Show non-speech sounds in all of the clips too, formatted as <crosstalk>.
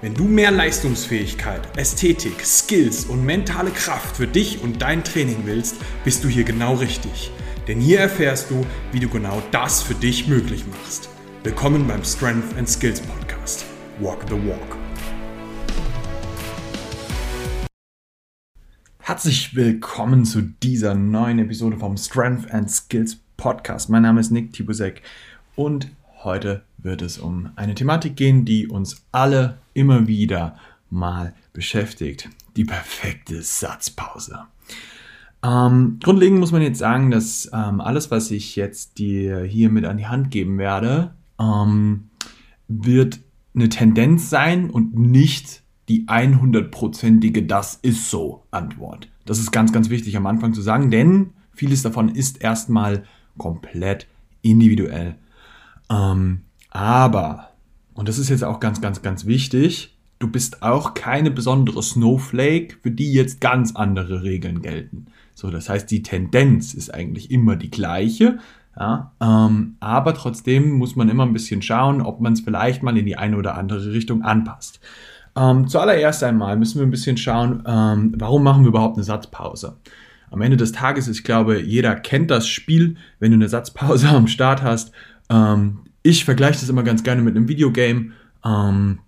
Wenn du mehr Leistungsfähigkeit, Ästhetik, Skills und mentale Kraft für dich und dein Training willst, bist du hier genau richtig. Denn hier erfährst du, wie du genau das für dich möglich machst. Willkommen beim Strength and Skills Podcast. Walk the Walk. Herzlich willkommen zu dieser neuen Episode vom Strength and Skills Podcast. Mein Name ist Nick Tibusek und Heute wird es um eine Thematik gehen, die uns alle immer wieder mal beschäftigt. Die perfekte Satzpause. Ähm, grundlegend muss man jetzt sagen, dass ähm, alles, was ich jetzt dir hier mit an die Hand geben werde, ähm, wird eine Tendenz sein und nicht die 100%ige Das ist so Antwort. Das ist ganz, ganz wichtig am Anfang zu sagen, denn vieles davon ist erstmal komplett individuell ähm, aber, und das ist jetzt auch ganz, ganz, ganz wichtig, du bist auch keine besondere Snowflake, für die jetzt ganz andere Regeln gelten. So, das heißt, die Tendenz ist eigentlich immer die gleiche. Ja, ähm, aber trotzdem muss man immer ein bisschen schauen, ob man es vielleicht mal in die eine oder andere Richtung anpasst. Ähm, zuallererst einmal müssen wir ein bisschen schauen, ähm, warum machen wir überhaupt eine Satzpause? Am Ende des Tages, ich glaube, jeder kennt das Spiel, wenn du eine Satzpause <laughs> am Start hast ähm, ich vergleiche das immer ganz gerne mit einem Videogame. Ähm,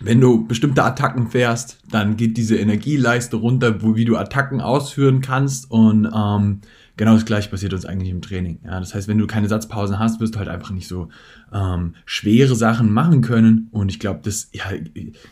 wenn du bestimmte Attacken fährst, dann geht diese Energieleiste runter, wo, wie du Attacken ausführen kannst. Und ähm, genau das gleiche passiert uns eigentlich im Training. Ja, das heißt, wenn du keine Satzpausen hast, wirst du halt einfach nicht so ähm, schwere Sachen machen können. Und ich glaube, das, ja,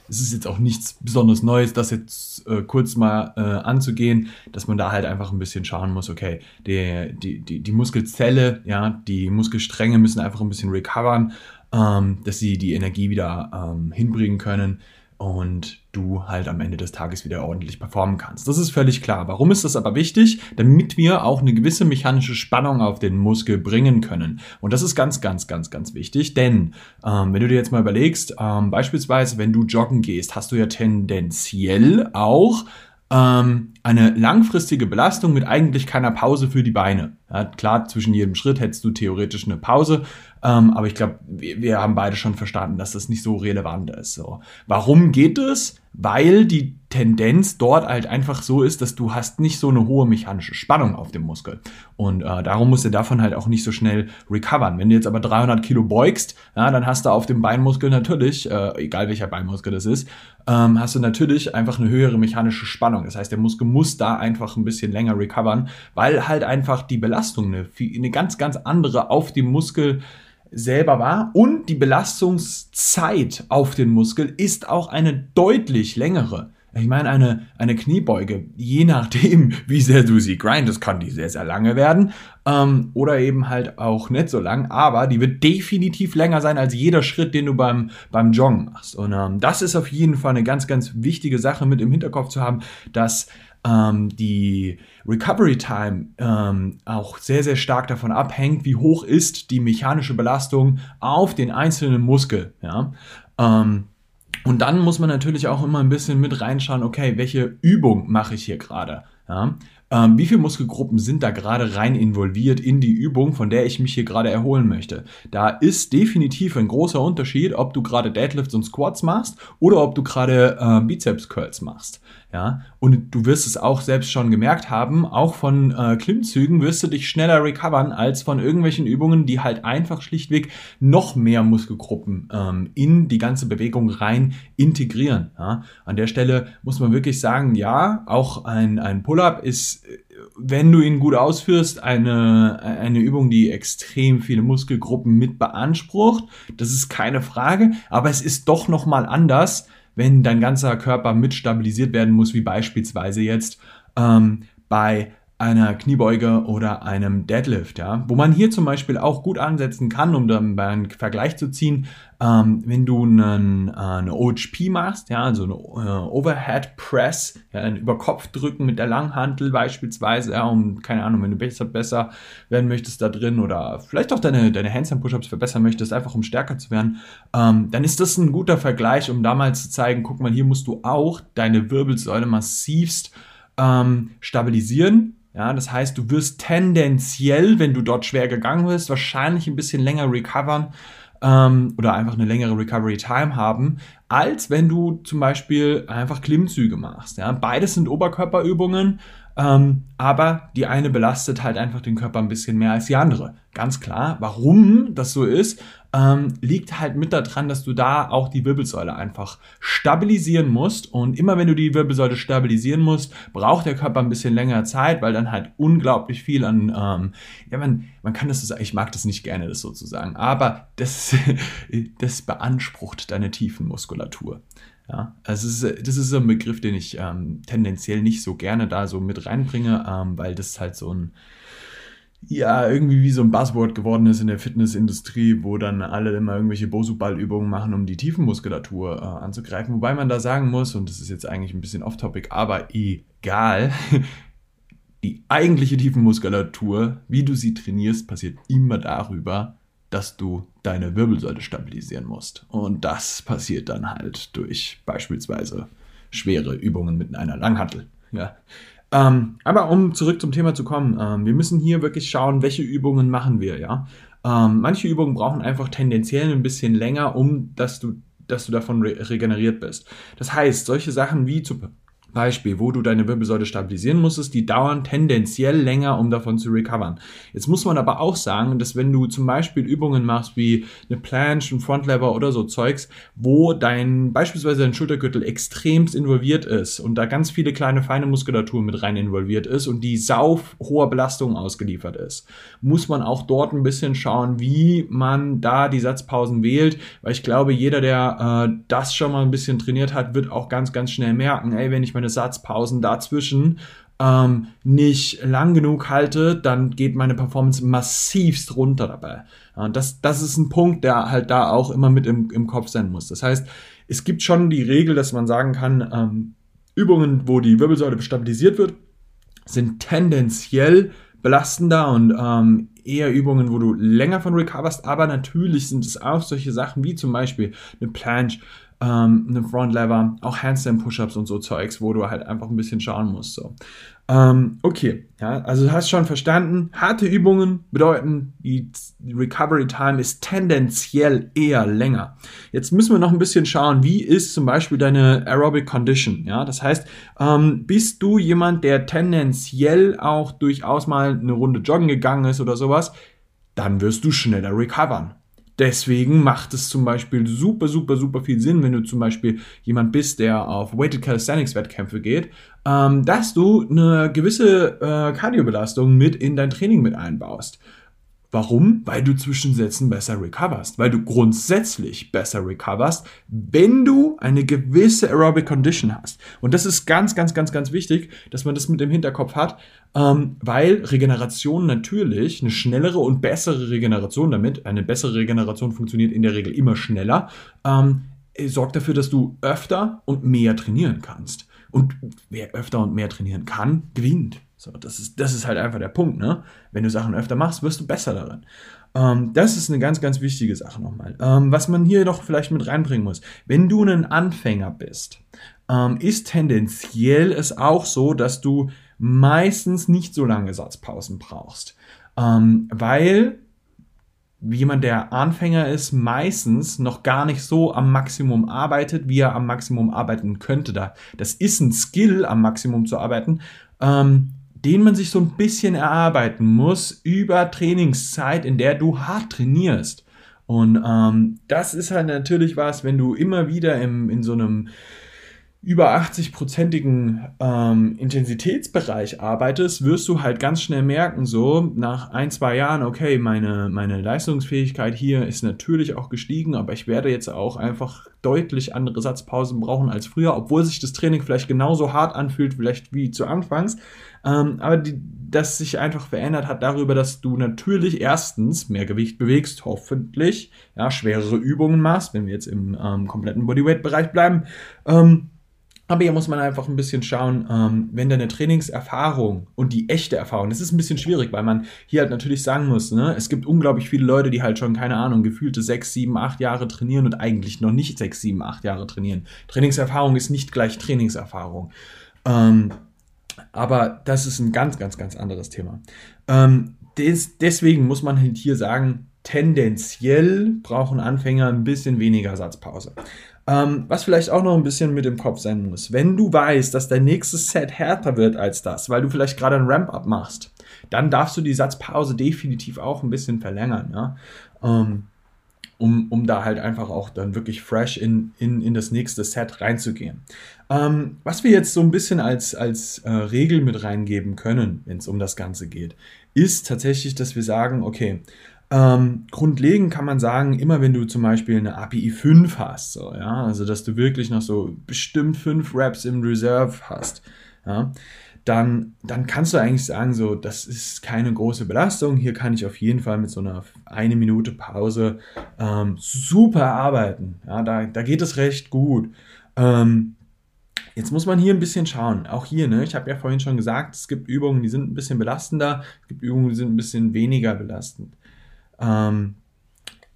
es ist jetzt auch nichts besonders Neues, das jetzt äh, kurz mal äh, anzugehen, dass man da halt einfach ein bisschen schauen muss, okay, die, die, die, die Muskelzelle, ja, die Muskelstränge müssen einfach ein bisschen recovern, ähm, dass sie die Energie wieder ähm, hinbringen können und du halt am Ende des Tages wieder ordentlich performen kannst. Das ist völlig klar. Warum ist das aber wichtig? Damit wir auch eine gewisse mechanische Spannung auf den Muskel bringen können. Und das ist ganz, ganz, ganz, ganz wichtig, denn ähm, wenn du dir jetzt mal überlegst, ähm, beispielsweise wenn du joggen gehst, hast du ja tendenziell auch ähm, eine langfristige Belastung mit eigentlich keiner Pause für die Beine. Ja, klar, zwischen jedem Schritt hättest du theoretisch eine Pause, ähm, aber ich glaube, wir, wir, haben beide schon verstanden, dass das nicht so relevant ist. So. Warum geht es? Weil die Tendenz dort halt einfach so ist, dass du hast nicht so eine hohe mechanische Spannung auf dem Muskel. Und äh, darum musst du davon halt auch nicht so schnell recovern. Wenn du jetzt aber 300 Kilo beugst, ja, dann hast du auf dem Beinmuskel natürlich, äh, egal welcher Beinmuskel das ist, ähm, hast du natürlich einfach eine höhere mechanische Spannung. Das heißt, der Muskel muss da einfach ein bisschen länger recovern, weil halt einfach die Belastung eine, eine ganz, ganz andere auf dem Muskel selber war und die Belastungszeit auf den Muskel ist auch eine deutlich längere. Ich meine, eine, eine Kniebeuge, je nachdem, <laughs> wie sehr du sie grindest, kann die sehr, sehr lange werden. Ähm, oder eben halt auch nicht so lang, aber die wird definitiv länger sein als jeder Schritt, den du beim, beim Joggen machst. Und ähm, das ist auf jeden Fall eine ganz, ganz wichtige Sache mit im Hinterkopf zu haben, dass ähm, die Recovery Time ähm, auch sehr, sehr stark davon abhängt, wie hoch ist die mechanische Belastung auf den einzelnen Muskel. Ja? Ähm, und dann muss man natürlich auch immer ein bisschen mit reinschauen, okay, welche Übung mache ich hier gerade? Ja? Ähm, wie viele Muskelgruppen sind da gerade rein involviert in die Übung, von der ich mich hier gerade erholen möchte? Da ist definitiv ein großer Unterschied, ob du gerade Deadlifts und Squats machst oder ob du gerade äh, Bizeps Curls machst. Ja, und du wirst es auch selbst schon gemerkt haben, auch von äh, Klimmzügen wirst du dich schneller recovern als von irgendwelchen Übungen, die halt einfach schlichtweg noch mehr Muskelgruppen ähm, in die ganze Bewegung rein integrieren. Ja. An der Stelle muss man wirklich sagen, ja, auch ein, ein Pull-up ist, wenn du ihn gut ausführst, eine, eine Übung, die extrem viele Muskelgruppen mit beansprucht. Das ist keine Frage, aber es ist doch nochmal anders, wenn dein ganzer Körper mit stabilisiert werden muss, wie beispielsweise jetzt ähm, bei einer Kniebeuge oder einem Deadlift, ja, wo man hier zum Beispiel auch gut ansetzen kann, um dann einen Vergleich zu ziehen, ähm, wenn du einen, äh, eine OHP machst, ja, also eine äh, Overhead Press, ja, ein Überkopfdrücken mit der Langhantel beispielsweise, ja, um, keine Ahnung, wenn du besser, besser werden möchtest da drin oder vielleicht auch deine, deine Handstand-Push-Ups verbessern möchtest, einfach um stärker zu werden, ähm, dann ist das ein guter Vergleich, um damals zu zeigen, guck mal, hier musst du auch deine Wirbelsäule massivst ähm, stabilisieren ja, das heißt, du wirst tendenziell, wenn du dort schwer gegangen bist, wahrscheinlich ein bisschen länger recovern ähm, oder einfach eine längere Recovery Time haben, als wenn du zum Beispiel einfach Klimmzüge machst. Ja, beides sind Oberkörperübungen ähm, aber die eine belastet halt einfach den Körper ein bisschen mehr als die andere. Ganz klar. Warum das so ist, ähm, liegt halt mit daran, dass du da auch die Wirbelsäule einfach stabilisieren musst. Und immer wenn du die Wirbelsäule stabilisieren musst, braucht der Körper ein bisschen länger Zeit, weil dann halt unglaublich viel an, ähm, ja, man, man kann das so sagen, ich mag das nicht gerne, das sozusagen, aber das, <laughs> das beansprucht deine Tiefenmuskulatur. Ja, also es ist, das ist ein Begriff, den ich ähm, tendenziell nicht so gerne da so mit reinbringe, ähm, weil das halt so ein, ja, irgendwie wie so ein Buzzword geworden ist in der Fitnessindustrie, wo dann alle immer irgendwelche Bosu-Ball-Übungen machen, um die Tiefenmuskulatur äh, anzugreifen. Wobei man da sagen muss, und das ist jetzt eigentlich ein bisschen off-topic, aber egal, <laughs> die eigentliche Tiefenmuskulatur, wie du sie trainierst, passiert immer darüber, dass du deine Wirbelsäule stabilisieren musst. Und das passiert dann halt durch beispielsweise schwere Übungen mit einer Langhantel. Ja. Ähm, aber um zurück zum Thema zu kommen, ähm, wir müssen hier wirklich schauen, welche Übungen machen wir, ja. Ähm, manche Übungen brauchen einfach tendenziell ein bisschen länger, um dass du, dass du davon re regeneriert bist. Das heißt, solche Sachen wie zu Beispiel, wo du deine Wirbelsäule stabilisieren musstest, die dauern tendenziell länger, um davon zu recovern. Jetzt muss man aber auch sagen, dass wenn du zum Beispiel Übungen machst wie eine Planche, ein Frontlever oder so Zeugs, wo dein beispielsweise dein Schultergürtel extremst involviert ist und da ganz viele kleine feine Muskulatur mit rein involviert ist und die sau hoher Belastung ausgeliefert ist, muss man auch dort ein bisschen schauen, wie man da die Satzpausen wählt, weil ich glaube, jeder, der äh, das schon mal ein bisschen trainiert hat, wird auch ganz, ganz schnell merken, ey, wenn ich meine meine Satzpausen dazwischen ähm, nicht lang genug halte, dann geht meine Performance massivst runter dabei. Und das, das ist ein Punkt, der halt da auch immer mit im, im Kopf sein muss. Das heißt, es gibt schon die Regel, dass man sagen kann, ähm, Übungen, wo die Wirbelsäule stabilisiert wird, sind tendenziell belastender und ähm, eher Übungen, wo du länger von recoverst, aber natürlich sind es auch solche Sachen wie zum Beispiel eine Planche, ähm, eine Front Lever, auch Handstand Push-Ups und so Zeugs, wo du halt einfach ein bisschen schauen musst. So. Ähm, okay, ja, also du hast schon verstanden, harte Übungen bedeuten, die Recovery Time ist tendenziell eher länger. Jetzt müssen wir noch ein bisschen schauen, wie ist zum Beispiel deine Aerobic Condition, ja, das heißt, ähm, bist du jemand, der tendenziell auch durchaus mal eine Runde joggen gegangen ist oder sowas, dann wirst du schneller recovern. Deswegen macht es zum Beispiel super, super, super viel Sinn, wenn du zum Beispiel jemand bist, der auf Weighted Calisthenics Wettkämpfe geht, ähm, dass du eine gewisse äh, Kardiobelastung mit in dein Training mit einbaust. Warum? Weil du Zwischensätzen besser recoverst, weil du grundsätzlich besser recoverst, wenn du eine gewisse Aerobic Condition hast. Und das ist ganz, ganz, ganz, ganz wichtig, dass man das mit im Hinterkopf hat, ähm, weil Regeneration natürlich eine schnellere und bessere Regeneration damit, eine bessere Regeneration funktioniert in der Regel immer schneller, ähm, sorgt dafür, dass du öfter und mehr trainieren kannst. Und wer öfter und mehr trainieren kann, gewinnt. So, das ist, das ist halt einfach der Punkt, ne? Wenn du Sachen öfter machst, wirst du besser darin. Ähm, das ist eine ganz, ganz wichtige Sache nochmal. Ähm, was man hier noch vielleicht mit reinbringen muss. Wenn du ein Anfänger bist, ähm, ist tendenziell es auch so, dass du meistens nicht so lange Satzpausen brauchst. Ähm, weil jemand, der Anfänger ist, meistens noch gar nicht so am Maximum arbeitet, wie er am Maximum arbeiten könnte. Da, das ist ein Skill, am Maximum zu arbeiten, ähm, den man sich so ein bisschen erarbeiten muss über Trainingszeit, in der du hart trainierst. Und ähm, das ist halt natürlich was, wenn du immer wieder im, in so einem über 80-prozentigen ähm, Intensitätsbereich arbeitest, wirst du halt ganz schnell merken, so nach ein, zwei Jahren, okay, meine, meine Leistungsfähigkeit hier ist natürlich auch gestiegen, aber ich werde jetzt auch einfach deutlich andere Satzpausen brauchen als früher, obwohl sich das Training vielleicht genauso hart anfühlt, vielleicht wie zu Anfangs. Ähm, aber die, das sich einfach verändert hat darüber, dass du natürlich erstens mehr Gewicht bewegst, hoffentlich, ja, schwerere Übungen machst, wenn wir jetzt im ähm, kompletten Bodyweight-Bereich bleiben. Ähm, aber hier muss man einfach ein bisschen schauen, ähm, wenn deine Trainingserfahrung und die echte Erfahrung, das ist ein bisschen schwierig, weil man hier halt natürlich sagen muss, ne, es gibt unglaublich viele Leute, die halt schon, keine Ahnung, gefühlte sechs, sieben, acht Jahre trainieren und eigentlich noch nicht sechs, sieben, acht Jahre trainieren. Trainingserfahrung ist nicht gleich Trainingserfahrung. Ähm, aber das ist ein ganz, ganz, ganz anderes Thema. Ähm, des, deswegen muss man halt hier sagen, tendenziell brauchen Anfänger ein bisschen weniger Satzpause. Ähm, was vielleicht auch noch ein bisschen mit im Kopf sein muss. Wenn du weißt, dass dein nächstes Set härter wird als das, weil du vielleicht gerade ein Ramp-up machst, dann darfst du die Satzpause definitiv auch ein bisschen verlängern. Ja? Ähm, um, um da halt einfach auch dann wirklich fresh in, in, in das nächste Set reinzugehen. Ähm, was wir jetzt so ein bisschen als, als äh, Regel mit reingeben können, wenn es um das Ganze geht, ist tatsächlich, dass wir sagen, okay, ähm, grundlegend kann man sagen, immer wenn du zum Beispiel eine API 5 hast, so, ja, also dass du wirklich noch so bestimmt 5 Raps im Reserve hast, ja, dann, dann kannst du eigentlich sagen, so, das ist keine große Belastung. Hier kann ich auf jeden Fall mit so einer eine Minute Pause ähm, super arbeiten. Ja, da, da geht es recht gut. Ähm, Jetzt muss man hier ein bisschen schauen. Auch hier, ne? Ich habe ja vorhin schon gesagt, es gibt Übungen, die sind ein bisschen belastender, es gibt Übungen, die sind ein bisschen weniger belastend. Ähm,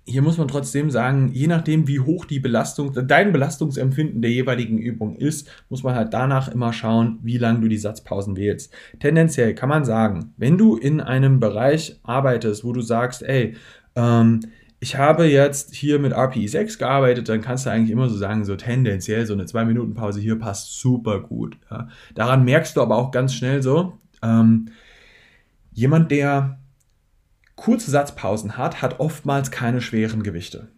hier muss man trotzdem sagen, je nachdem, wie hoch die Belastung, dein Belastungsempfinden der jeweiligen Übung ist, muss man halt danach immer schauen, wie lange du die Satzpausen wählst. Tendenziell kann man sagen, wenn du in einem Bereich arbeitest, wo du sagst, ey, ähm, ich habe jetzt hier mit RPI 6 gearbeitet, dann kannst du eigentlich immer so sagen, so tendenziell so eine 2-Minuten-Pause hier passt super gut. Ja. Daran merkst du aber auch ganz schnell so, ähm, jemand, der kurze Satzpausen hat, hat oftmals keine schweren Gewichte.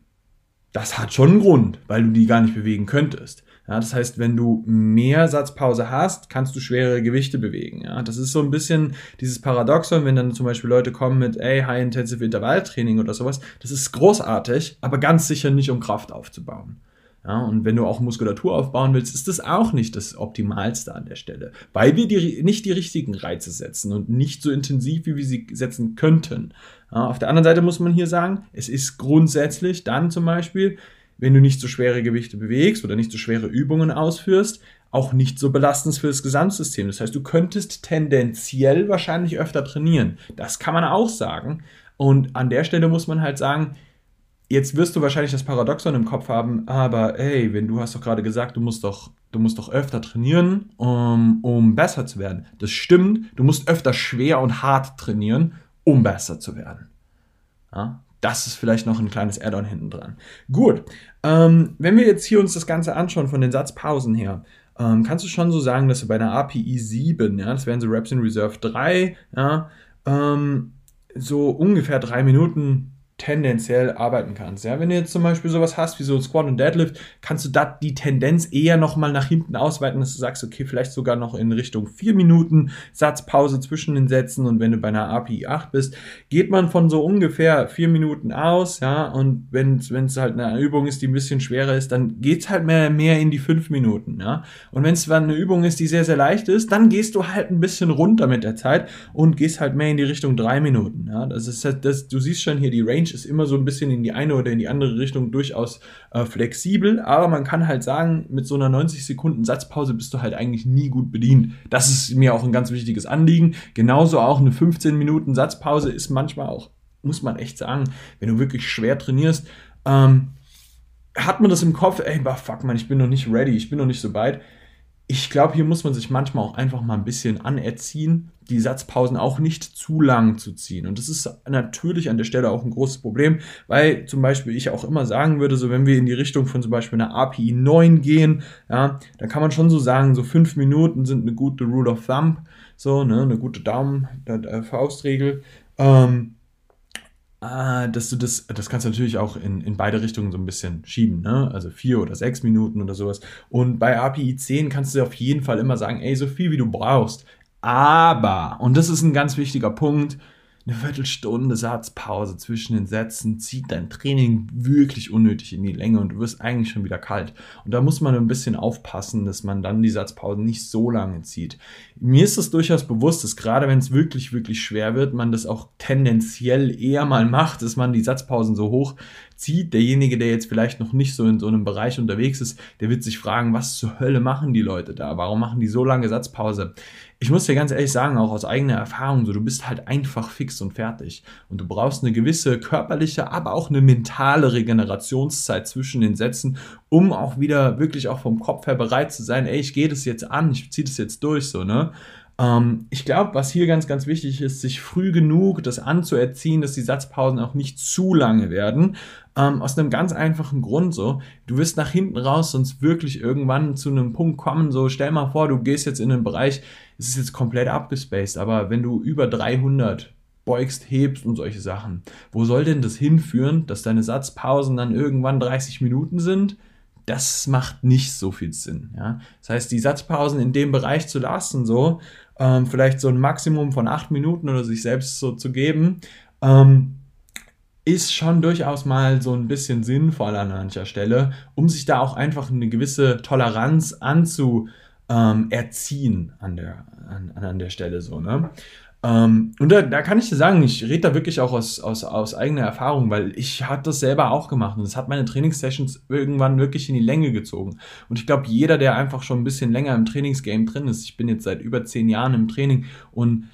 Das hat schon einen Grund, weil du die gar nicht bewegen könntest. Ja, das heißt, wenn du mehr Satzpause hast, kannst du schwere Gewichte bewegen. Ja, das ist so ein bisschen dieses Paradoxon, wenn dann zum Beispiel Leute kommen mit, ey, High-Intensive Intervalltraining oder sowas. Das ist großartig, aber ganz sicher nicht, um Kraft aufzubauen. Ja, und wenn du auch Muskulatur aufbauen willst, ist das auch nicht das Optimalste an der Stelle, weil wir die, nicht die richtigen Reize setzen und nicht so intensiv, wie wir sie setzen könnten. Ja, auf der anderen Seite muss man hier sagen, es ist grundsätzlich dann zum Beispiel, wenn du nicht so schwere Gewichte bewegst oder nicht so schwere Übungen ausführst, auch nicht so belastend für das Gesamtsystem. Das heißt, du könntest tendenziell wahrscheinlich öfter trainieren. Das kann man auch sagen. Und an der Stelle muss man halt sagen, Jetzt wirst du wahrscheinlich das Paradoxon im Kopf haben, aber ey, wenn du hast doch gerade gesagt, du musst doch, du musst doch öfter trainieren, um, um besser zu werden. Das stimmt, du musst öfter schwer und hart trainieren, um besser zu werden. Ja, das ist vielleicht noch ein kleines Add-on hinten dran. Gut, ähm, wenn wir jetzt hier uns das Ganze anschauen von den Satzpausen her, ähm, kannst du schon so sagen, dass du bei einer API 7, ja, das wären so Reps in Reserve 3, ja, ähm, so ungefähr drei Minuten tendenziell arbeiten kannst. Ja, wenn du jetzt zum Beispiel sowas hast wie so Squat und Deadlift, kannst du da die Tendenz eher nochmal nach hinten ausweiten, dass du sagst, okay, vielleicht sogar noch in Richtung vier Minuten Satzpause zwischen den Sätzen und wenn du bei einer API 8 bist, geht man von so ungefähr vier Minuten aus, ja, und wenn es halt eine Übung ist, die ein bisschen schwerer ist, dann geht's halt mehr, mehr in die fünf Minuten, ja. Und wenn es eine Übung ist, die sehr, sehr leicht ist, dann gehst du halt ein bisschen runter mit der Zeit und gehst halt mehr in die Richtung drei Minuten, ja. Das ist halt, das, du siehst schon hier die Range Range ist immer so ein bisschen in die eine oder in die andere Richtung durchaus äh, flexibel, aber man kann halt sagen, mit so einer 90 Sekunden Satzpause bist du halt eigentlich nie gut bedient. Das ist mir auch ein ganz wichtiges Anliegen. Genauso auch eine 15 Minuten Satzpause ist manchmal auch, muss man echt sagen, wenn du wirklich schwer trainierst, ähm, hat man das im Kopf, ey, bah, fuck man, ich bin noch nicht ready, ich bin noch nicht so weit ich glaube, hier muss man sich manchmal auch einfach mal ein bisschen anerziehen, die Satzpausen auch nicht zu lang zu ziehen. Und das ist natürlich an der Stelle auch ein großes Problem, weil zum Beispiel ich auch immer sagen würde, so wenn wir in die Richtung von zum Beispiel einer API 9 gehen, ja, dann kann man schon so sagen, so fünf Minuten sind eine gute Rule of Thumb, so, ne, eine gute Daumen-Faustregel. Ähm, Ah, dass du das, das kannst du natürlich auch in, in beide Richtungen so ein bisschen schieben, ne? Also vier oder sechs Minuten oder sowas. Und bei API 10 kannst du auf jeden Fall immer sagen, ey, so viel wie du brauchst. Aber, und das ist ein ganz wichtiger Punkt, eine Viertelstunde Satzpause zwischen den Sätzen zieht dein Training wirklich unnötig in die Länge und du wirst eigentlich schon wieder kalt. Und da muss man ein bisschen aufpassen, dass man dann die Satzpause nicht so lange zieht. Mir ist es durchaus bewusst, dass gerade wenn es wirklich, wirklich schwer wird, man das auch tendenziell eher mal macht, dass man die Satzpausen so hoch zieht. Derjenige, der jetzt vielleicht noch nicht so in so einem Bereich unterwegs ist, der wird sich fragen, was zur Hölle machen die Leute da? Warum machen die so lange Satzpause? ich muss dir ganz ehrlich sagen, auch aus eigener Erfahrung, so du bist halt einfach fix und fertig. Und du brauchst eine gewisse körperliche, aber auch eine mentale Regenerationszeit zwischen den Sätzen, um auch wieder wirklich auch vom Kopf her bereit zu sein, ey, ich gehe das jetzt an, ich ziehe das jetzt durch, so, ne? Ähm, ich glaube, was hier ganz, ganz wichtig ist, sich früh genug das anzuerziehen, dass die Satzpausen auch nicht zu lange werden. Ähm, aus einem ganz einfachen Grund so. Du wirst nach hinten raus sonst wirklich irgendwann zu einem Punkt kommen, so stell mal vor, du gehst jetzt in einen Bereich, es ist jetzt komplett abgespaced, aber wenn du über 300 beugst, hebst und solche Sachen, wo soll denn das hinführen, dass deine Satzpausen dann irgendwann 30 Minuten sind? Das macht nicht so viel Sinn. Ja? Das heißt, die Satzpausen in dem Bereich zu lassen, so ähm, vielleicht so ein Maximum von acht Minuten oder sich selbst so zu geben, ähm, ist schon durchaus mal so ein bisschen sinnvoll an mancher Stelle, um sich da auch einfach eine gewisse Toleranz anzu ähm, an der, an, an der Stelle so, ne? Ähm, und da, da kann ich dir sagen, ich rede da wirklich auch aus, aus, aus eigener Erfahrung, weil ich hatte das selber auch gemacht und es hat meine Trainingssessions irgendwann wirklich in die Länge gezogen. Und ich glaube, jeder, der einfach schon ein bisschen länger im Trainingsgame drin ist, ich bin jetzt seit über zehn Jahren im Training und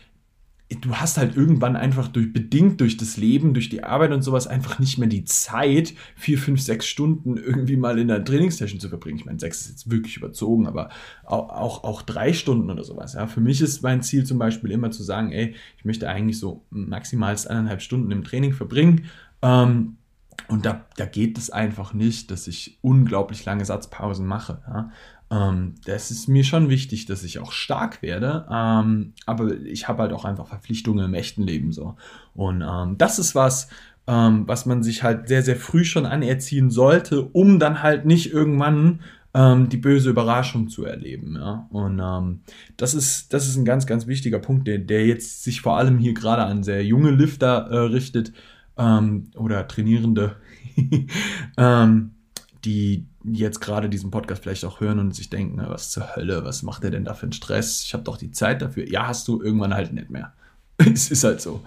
du hast halt irgendwann einfach durch, bedingt durch das Leben, durch die Arbeit und sowas einfach nicht mehr die Zeit, vier, fünf, sechs Stunden irgendwie mal in der Trainingssession zu verbringen. Ich meine, sechs ist jetzt wirklich überzogen, aber auch, auch, auch drei Stunden oder sowas. Ja. Für mich ist mein Ziel zum Beispiel immer zu sagen, ey, ich möchte eigentlich so maximal eineinhalb Stunden im Training verbringen. Ähm, und da, da geht es einfach nicht, dass ich unglaublich lange Satzpausen mache. Ja. Ähm, das ist mir schon wichtig, dass ich auch stark werde, ähm, aber ich habe halt auch einfach Verpflichtungen im echten Leben so. Und ähm, das ist was, ähm, was man sich halt sehr, sehr früh schon anerziehen sollte, um dann halt nicht irgendwann ähm, die böse Überraschung zu erleben. Ja? Und ähm, das, ist, das ist ein ganz, ganz wichtiger Punkt, der, der jetzt sich vor allem hier gerade an sehr junge Lifter äh, richtet oder Trainierende. <laughs> ähm, die jetzt gerade diesen Podcast vielleicht auch hören und sich denken, was zur Hölle, was macht der denn da für einen Stress? Ich habe doch die Zeit dafür. Ja, hast du irgendwann halt nicht mehr. <laughs> es ist halt so.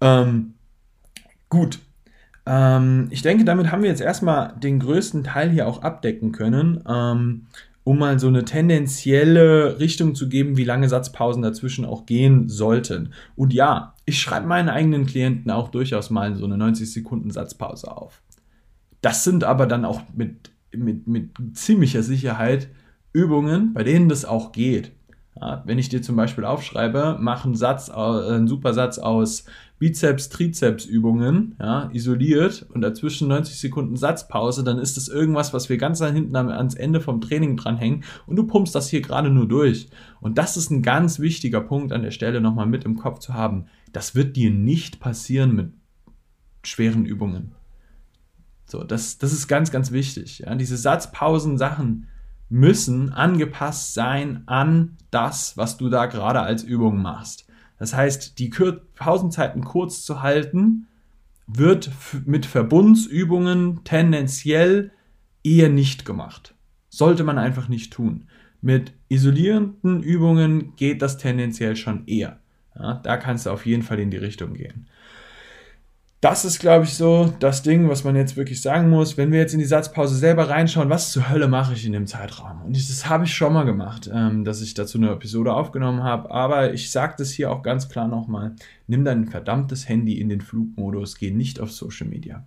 Ähm, gut. Ähm, ich denke, damit haben wir jetzt erstmal den größten Teil hier auch abdecken können, ähm, um mal so eine tendenzielle Richtung zu geben, wie lange Satzpausen dazwischen auch gehen sollten. Und ja, ich schreibe meinen eigenen Klienten auch durchaus mal so eine 90 Sekunden Satzpause auf. Das sind aber dann auch mit, mit, mit ziemlicher Sicherheit Übungen, bei denen das auch geht. Ja, wenn ich dir zum Beispiel aufschreibe, mach einen Satz, äh, einen super Satz aus Bizeps, Trizeps Übungen, ja, isoliert und dazwischen 90 Sekunden Satzpause, dann ist das irgendwas, was wir ganz hinten ans Ende vom Training dranhängen und du pumpst das hier gerade nur durch. Und das ist ein ganz wichtiger Punkt an der Stelle nochmal mit im Kopf zu haben. Das wird dir nicht passieren mit schweren Übungen. So, das, das ist ganz, ganz wichtig. Ja? Diese Satzpausen-Sachen müssen angepasst sein an das, was du da gerade als Übung machst. Das heißt, die Pausenzeiten kurz zu halten, wird mit Verbundsübungen tendenziell eher nicht gemacht. Sollte man einfach nicht tun. Mit isolierenden Übungen geht das tendenziell schon eher. Ja, da kannst du auf jeden Fall in die Richtung gehen das ist, glaube ich, so das Ding, was man jetzt wirklich sagen muss. Wenn wir jetzt in die Satzpause selber reinschauen, was zur Hölle mache ich in dem Zeitraum? Und das habe ich schon mal gemacht, ähm, dass ich dazu eine Episode aufgenommen habe. Aber ich sage das hier auch ganz klar nochmal. Nimm dein verdammtes Handy in den Flugmodus, geh nicht auf Social Media.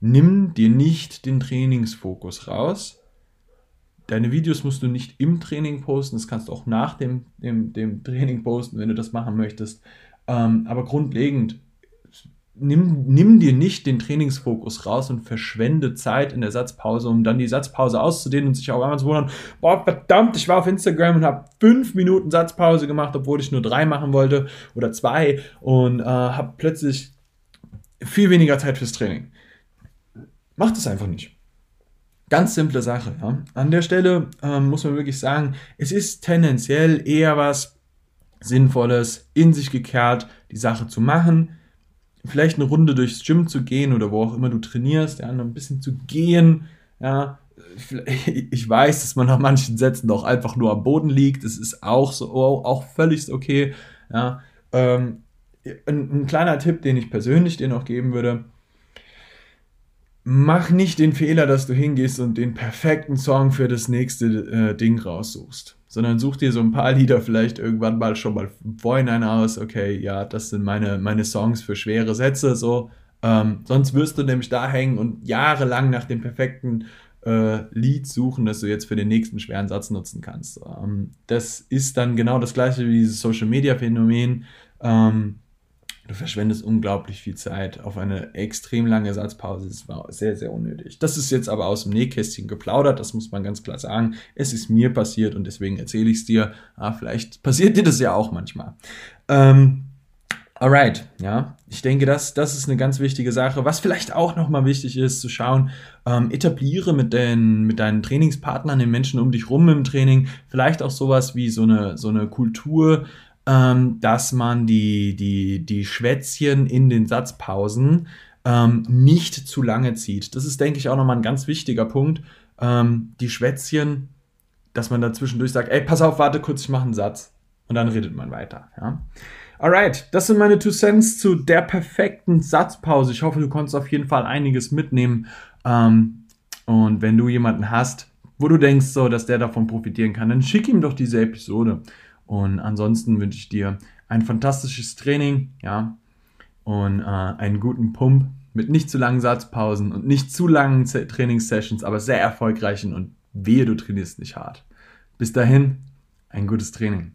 Nimm dir nicht den Trainingsfokus raus. deine Videos musst du nicht im Training posten, das kannst du auch nach dem, dem, dem Training posten, wenn du das machen möchtest. Ähm, aber grundlegend, nimm, nimm dir nicht den Trainingsfokus raus und verschwende Zeit in der Satzpause, um dann die Satzpause auszudehnen und sich auch einmal zu wundern, boah, verdammt, ich war auf Instagram und habe fünf Minuten Satzpause gemacht, obwohl ich nur drei machen wollte oder zwei und äh, habe plötzlich viel weniger Zeit fürs Training. Mach das einfach nicht. Ganz simple Sache. Ja. An der Stelle ähm, muss man wirklich sagen, es ist tendenziell eher was Sinnvolles, in sich gekehrt, die Sache zu machen. Vielleicht eine Runde durchs Gym zu gehen oder wo auch immer du trainierst, ja, ein bisschen zu gehen. Ja. Ich weiß, dass man nach manchen Sätzen doch einfach nur am Boden liegt. Das ist auch so, auch völlig okay. Ja. Ähm, ein, ein kleiner Tipp, den ich persönlich dir noch geben würde, mach nicht den Fehler, dass du hingehst und den perfekten Song für das nächste äh, Ding raussuchst, sondern such dir so ein paar Lieder vielleicht irgendwann mal schon mal vorhinein aus. Okay, ja, das sind meine, meine Songs für schwere Sätze, so. Ähm, sonst wirst du nämlich da hängen und jahrelang nach dem perfekten äh, Lied suchen, das du jetzt für den nächsten schweren Satz nutzen kannst. Ähm, das ist dann genau das gleiche wie dieses Social Media Phänomen. Ähm, Du verschwendest unglaublich viel Zeit auf eine extrem lange Satzpause. Das war sehr, sehr unnötig. Das ist jetzt aber aus dem Nähkästchen geplaudert, das muss man ganz klar sagen. Es ist mir passiert und deswegen erzähle ich es dir. Ah, vielleicht passiert dir das ja auch manchmal. Ähm, Alright, ja, ich denke, das, das ist eine ganz wichtige Sache. Was vielleicht auch nochmal wichtig ist, zu schauen, ähm, etabliere mit, den, mit deinen Trainingspartnern, den Menschen um dich rum im Training, vielleicht auch sowas wie so eine, so eine Kultur, ähm, dass man die, die, die Schwätzchen in den Satzpausen ähm, nicht zu lange zieht. Das ist, denke ich, auch nochmal ein ganz wichtiger Punkt. Ähm, die Schwätzchen, dass man da zwischendurch sagt, ey, pass auf, warte kurz, ich mache einen Satz. Und dann redet man weiter. Ja? Alright, das sind meine Two Cents zu der perfekten Satzpause. Ich hoffe, du konntest auf jeden Fall einiges mitnehmen. Ähm, und wenn du jemanden hast, wo du denkst, so, dass der davon profitieren kann, dann schick ihm doch diese Episode. Und ansonsten wünsche ich dir ein fantastisches Training, ja, und äh, einen guten Pump mit nicht zu langen Satzpausen und nicht zu langen Trainingssessions, aber sehr erfolgreichen und wehe, du trainierst nicht hart. Bis dahin, ein gutes Training.